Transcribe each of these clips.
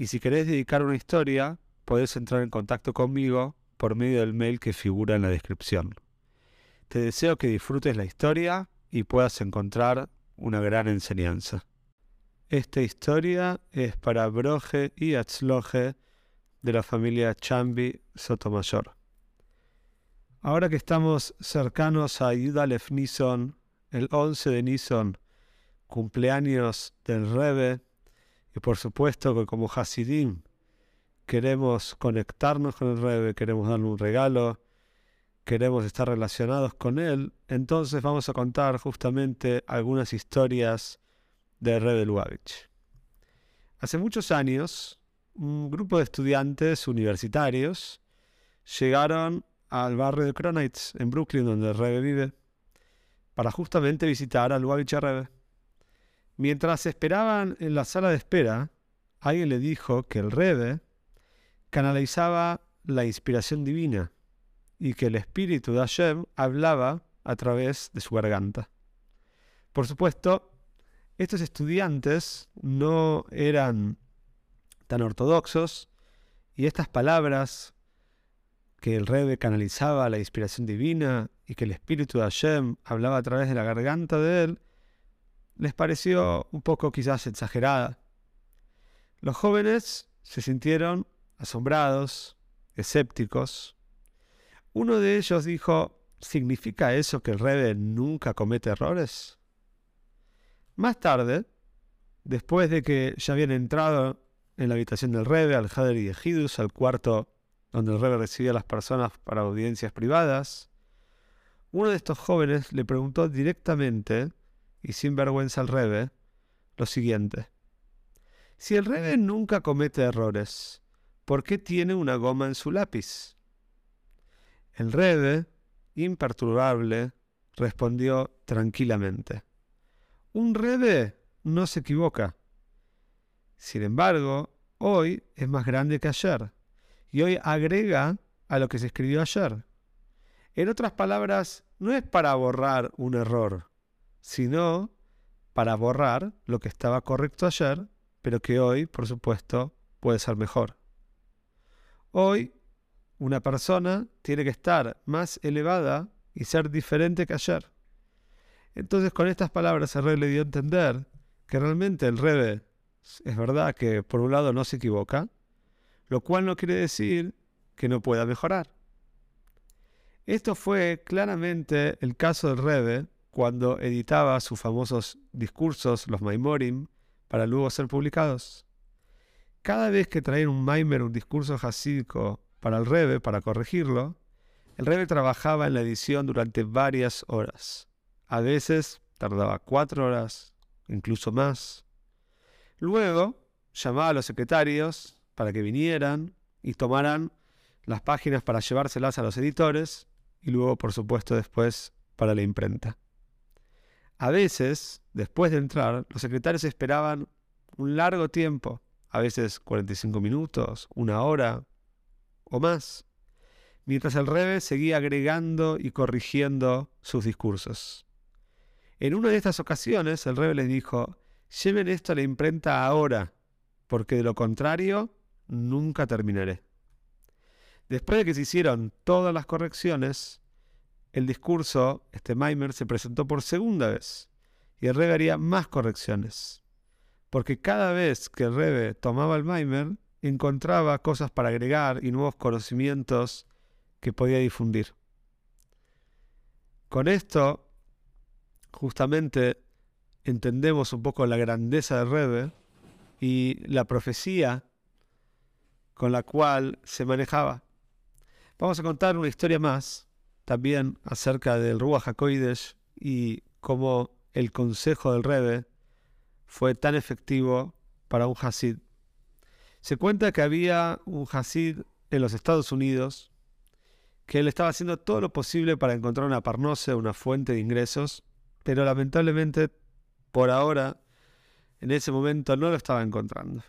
y si querés dedicar una historia, podés entrar en contacto conmigo por medio del mail que figura en la descripción. Te deseo que disfrutes la historia y puedas encontrar una gran enseñanza. Esta historia es para Broje y Atzloje de la familia Chambi Sotomayor. Ahora que estamos cercanos a Yudalef Nison, el 11 de Nison, cumpleaños del Rebe, y por supuesto que como Hasidim queremos conectarnos con el Rebe, queremos darle un regalo, queremos estar relacionados con él, entonces vamos a contar justamente algunas historias de Rebe Lubavitch. Hace muchos años, un grupo de estudiantes universitarios llegaron al barrio de Cronites, en Brooklyn, donde el Rebe vive, para justamente visitar al Lubavitch Rebe. Mientras esperaban en la sala de espera, alguien le dijo que el Rebe canalizaba la inspiración divina y que el espíritu de Hashem hablaba a través de su garganta. Por supuesto, estos estudiantes no eran tan ortodoxos y estas palabras que el Rebe canalizaba la inspiración divina y que el espíritu de Hashem hablaba a través de la garganta de él, les pareció un poco quizás exagerada. Los jóvenes se sintieron asombrados, escépticos. Uno de ellos dijo, ¿significa eso que el Rebe nunca comete errores? Más tarde, después de que ya habían entrado en la habitación del Rebe, al Hader y Ejidus, al cuarto donde el Rebe recibía a las personas para audiencias privadas, uno de estos jóvenes le preguntó directamente y sin vergüenza al Rebe lo siguiente. Si el Rebe nunca comete errores, ¿por qué tiene una goma en su lápiz? El Rebe, imperturbable, respondió tranquilamente. Un Rebe no se equivoca. Sin embargo, hoy es más grande que ayer, y hoy agrega a lo que se escribió ayer. En otras palabras, no es para borrar un error, sino para borrar lo que estaba correcto ayer, pero que hoy, por supuesto, puede ser mejor. Hoy, una persona tiene que estar más elevada y ser diferente que ayer. Entonces, con estas palabras, el rey le dio a entender que realmente el Rebe es verdad que por un lado no se equivoca, lo cual no quiere decir que no pueda mejorar. Esto fue claramente el caso del Rebe cuando editaba sus famosos discursos, los Maimorim, para luego ser publicados. Cada vez que traía un Maimer, un discurso hasídico para el Rebe, para corregirlo, el Rebe trabajaba en la edición durante varias horas. A veces tardaba cuatro horas, incluso más. Luego llamaba a los secretarios para que vinieran y tomaran las páginas para llevárselas a los editores y luego, por supuesto, después para la imprenta. A veces, después de entrar, los secretarios esperaban un largo tiempo, a veces 45 minutos, una hora o más, mientras el Rebe seguía agregando y corrigiendo sus discursos. En una de estas ocasiones, el Rebe les dijo, lleven esto a la imprenta ahora, porque de lo contrario, nunca terminaré. Después de que se hicieron todas las correcciones, el discurso, este Maimer, se presentó por segunda vez y el Rebe haría más correcciones. Porque cada vez que el Rebe tomaba el Maimer, encontraba cosas para agregar y nuevos conocimientos que podía difundir. Con esto, justamente, entendemos un poco la grandeza del Rebe y la profecía con la cual se manejaba. Vamos a contar una historia más también acerca del Ruach HaKoidesh y cómo el consejo del Rebe fue tan efectivo para un Hasid. Se cuenta que había un Hasid en los Estados Unidos que él estaba haciendo todo lo posible para encontrar una parnose, una fuente de ingresos, pero lamentablemente por ahora, en ese momento, no lo estaba encontrando.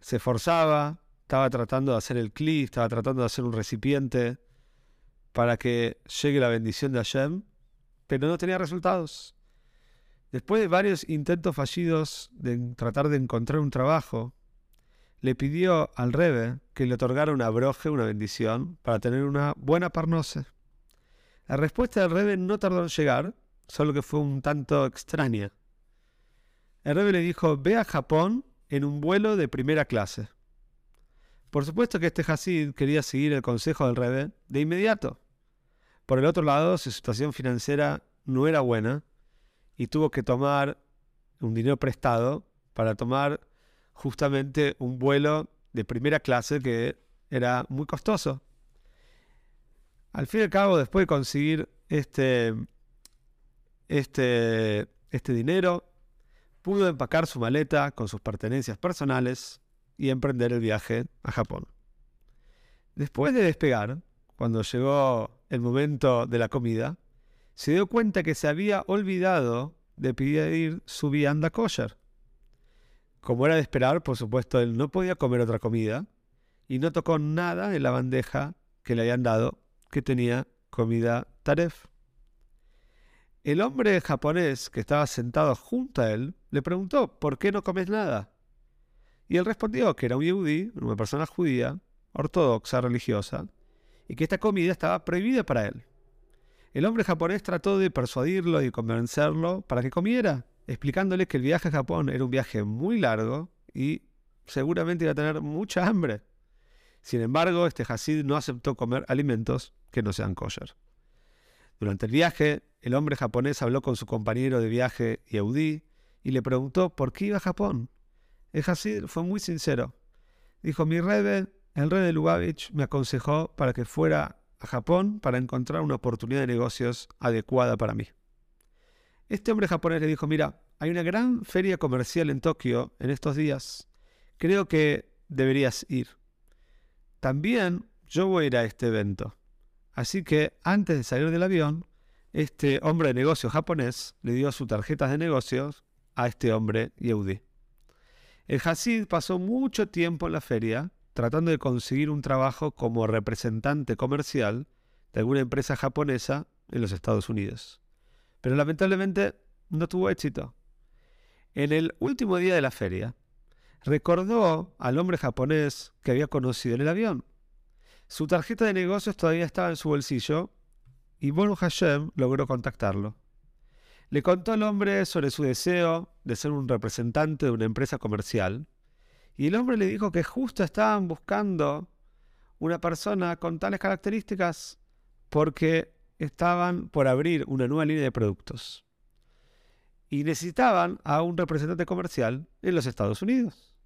Se esforzaba, estaba tratando de hacer el clic, estaba tratando de hacer un recipiente para que llegue la bendición de Hashem, pero no tenía resultados. Después de varios intentos fallidos de tratar de encontrar un trabajo, le pidió al Rebe que le otorgara una broje, una bendición, para tener una buena parnose. La respuesta del Rebe no tardó en llegar, solo que fue un tanto extraña. El Rebe le dijo, ve a Japón en un vuelo de primera clase. Por supuesto que este Hasid quería seguir el consejo del Rebe de inmediato. Por el otro lado, su situación financiera no era buena y tuvo que tomar un dinero prestado para tomar justamente un vuelo de primera clase que era muy costoso. Al fin y al cabo, después de conseguir este, este, este dinero, pudo empacar su maleta con sus pertenencias personales y emprender el viaje a Japón. Después de despegar, cuando llegó el momento de la comida, se dio cuenta que se había olvidado de pedir su vianda kosher. Como era de esperar, por supuesto, él no podía comer otra comida y no tocó nada en la bandeja que le habían dado que tenía comida taref. El hombre japonés que estaba sentado junto a él le preguntó, ¿por qué no comes nada? Y él respondió que era un yudí, una persona judía, ortodoxa, religiosa, y que esta comida estaba prohibida para él. El hombre japonés trató de persuadirlo y convencerlo para que comiera, explicándole que el viaje a Japón era un viaje muy largo y seguramente iba a tener mucha hambre. Sin embargo, este Hasid no aceptó comer alimentos que no sean kosher. Durante el viaje, el hombre japonés habló con su compañero de viaje, Yehudi, y le preguntó por qué iba a Japón. El Hasid fue muy sincero. Dijo, mi rebe, el rey de Lubavitch, me aconsejó para que fuera a Japón para encontrar una oportunidad de negocios adecuada para mí. Este hombre japonés le dijo, mira, hay una gran feria comercial en Tokio en estos días. Creo que deberías ir. También yo voy a ir a este evento. Así que antes de salir del avión, este hombre de negocios japonés le dio sus tarjetas de negocios a este hombre Yehudi. El Hasid pasó mucho tiempo en la feria tratando de conseguir un trabajo como representante comercial de alguna empresa japonesa en los Estados Unidos pero lamentablemente no tuvo éxito. En el último día de la feria, recordó al hombre japonés que había conocido en el avión. Su tarjeta de negocios todavía estaba en su bolsillo y Bonu Hashem logró contactarlo. Le contó al hombre sobre su deseo de ser un representante de una empresa comercial y el hombre le dijo que justo estaban buscando una persona con tales características porque estaban por abrir una nueva línea de productos y necesitaban a un representante comercial en los Estados Unidos.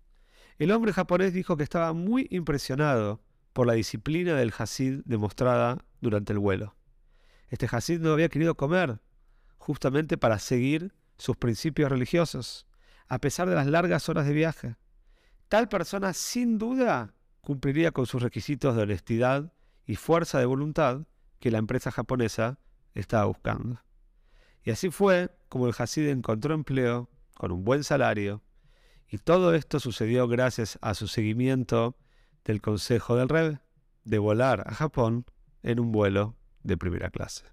El hombre japonés dijo que estaba muy impresionado por la disciplina del Hasid demostrada durante el vuelo. Este Hasid no había querido comer, justamente para seguir sus principios religiosos, a pesar de las largas horas de viaje. Tal persona sin duda cumpliría con sus requisitos de honestidad y fuerza de voluntad que la empresa japonesa estaba buscando. Y así fue como el Hasid encontró empleo con un buen salario, y todo esto sucedió gracias a su seguimiento del consejo del Rebbe de volar a Japón en un vuelo de primera clase.